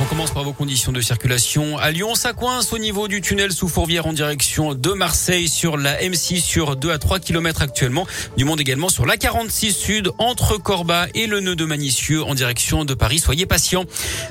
On commence par vos conditions de circulation. À Lyon, ça coince au niveau du tunnel sous Fourvière en direction de Marseille sur la M6 sur 2 à 3 km actuellement. Du monde également sur la 46 Sud entre Corba et le nœud de Manicieux en direction de Paris. Soyez patients.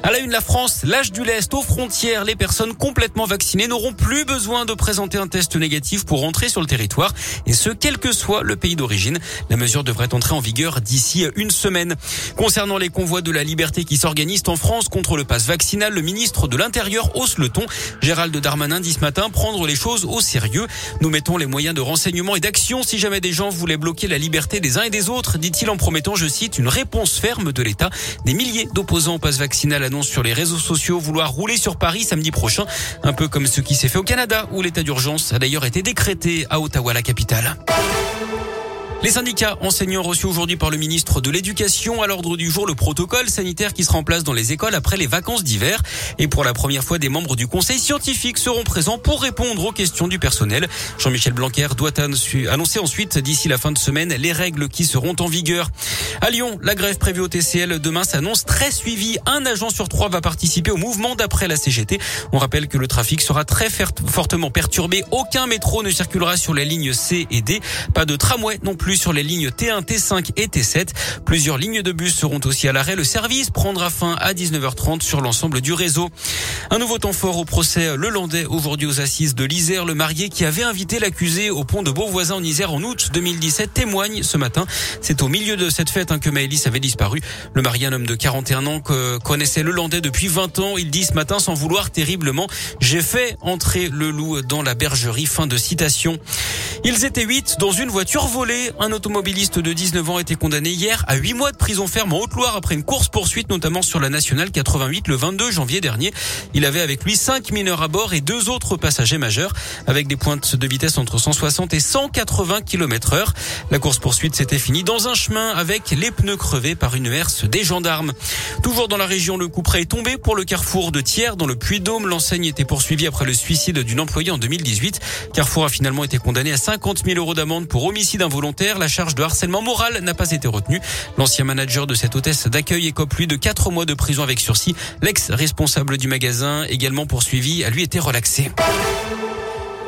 À la une, la France, l'âge du lest aux frontières. Les personnes complètement vaccinées n'auront plus besoin de présenter un test négatif pour entrer sur le territoire et ce, quel que soit le pays d'origine. La mesure devrait entrer en vigueur d'ici une semaine. Concernant les convois de la liberté qui s'organisent en France contre le pass le ministre de l'Intérieur hausse le ton. Gérald Darmanin dit ce matin prendre les choses au sérieux. Nous mettons les moyens de renseignement et d'action si jamais des gens voulaient bloquer la liberté des uns et des autres, dit-il en promettant, je cite, une réponse ferme de l'État. Des milliers d'opposants au pass vaccinal annoncent sur les réseaux sociaux vouloir rouler sur Paris samedi prochain, un peu comme ce qui s'est fait au Canada où l'état d'urgence a d'ailleurs été décrété à Ottawa, la capitale. Les syndicats enseignants reçus aujourd'hui par le ministre de l'Éducation à l'ordre du jour le protocole sanitaire qui sera en place dans les écoles après les vacances d'hiver. Et pour la première fois, des membres du conseil scientifique seront présents pour répondre aux questions du personnel. Jean-Michel Blanquer doit annoncer ensuite d'ici la fin de semaine les règles qui seront en vigueur. À Lyon, la grève prévue au TCL demain s'annonce très suivie. Un agent sur trois va participer au mouvement d'après la CGT. On rappelle que le trafic sera très fortement perturbé. Aucun métro ne circulera sur les lignes C et D. Pas de tramway non plus sur les lignes T1, T5 et T7. Plusieurs lignes de bus seront aussi à l'arrêt. Le service prendra fin à 19h30 sur l'ensemble du réseau. Un nouveau temps fort au procès Le Landais aujourd'hui aux assises de l'Isère. Le marié qui avait invité l'accusé au pont de Beauvoisin en Isère en août 2017 témoigne ce matin. C'est au milieu de cette fête hein, que Maëlys avait disparu. Le marié, un homme de 41 ans que connaissait Le Landais depuis 20 ans, il dit ce matin sans vouloir terriblement, j'ai fait entrer le loup dans la bergerie. Fin de citation. Ils étaient huit dans une voiture volée. Un automobiliste de 19 ans a été condamné hier à 8 mois de prison ferme en Haute-Loire après une course poursuite notamment sur la nationale 88 le 22 janvier dernier. Il avait avec lui cinq mineurs à bord et deux autres passagers majeurs avec des pointes de vitesse entre 160 et 180 km heure. La course poursuite s'était finie dans un chemin avec les pneus crevés par une herse des gendarmes. Toujours dans la région, le coup près est tombé pour le carrefour de Thiers dans le Puy-Dôme. L'enseigne était poursuivie après le suicide d'une employée en 2018. Carrefour a finalement été condamné à 50 000 euros d'amende pour homicide involontaire. La charge de harcèlement moral n'a pas été retenue. L'ancien manager de cette hôtesse d'accueil écope lui de 4 mois de prison avec sursis. L'ex-responsable du magasin, également poursuivi, a lui été relaxé.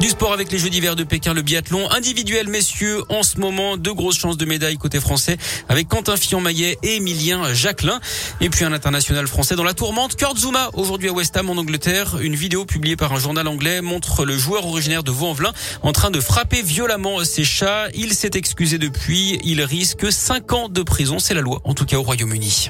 Du sport avec les Jeux d'hiver de Pékin, le biathlon individuel, messieurs. En ce moment, deux grosses chances de médaille côté français avec Quentin Fillon-Maillet et Emilien Jacquelin. Et puis un international français dans la tourmente, Kurt Zuma, aujourd'hui à West Ham en Angleterre. Une vidéo publiée par un journal anglais montre le joueur originaire de Vaux-en-Velin en train de frapper violemment ses chats. Il s'est excusé depuis. Il risque 5 ans de prison. C'est la loi, en tout cas au Royaume-Uni.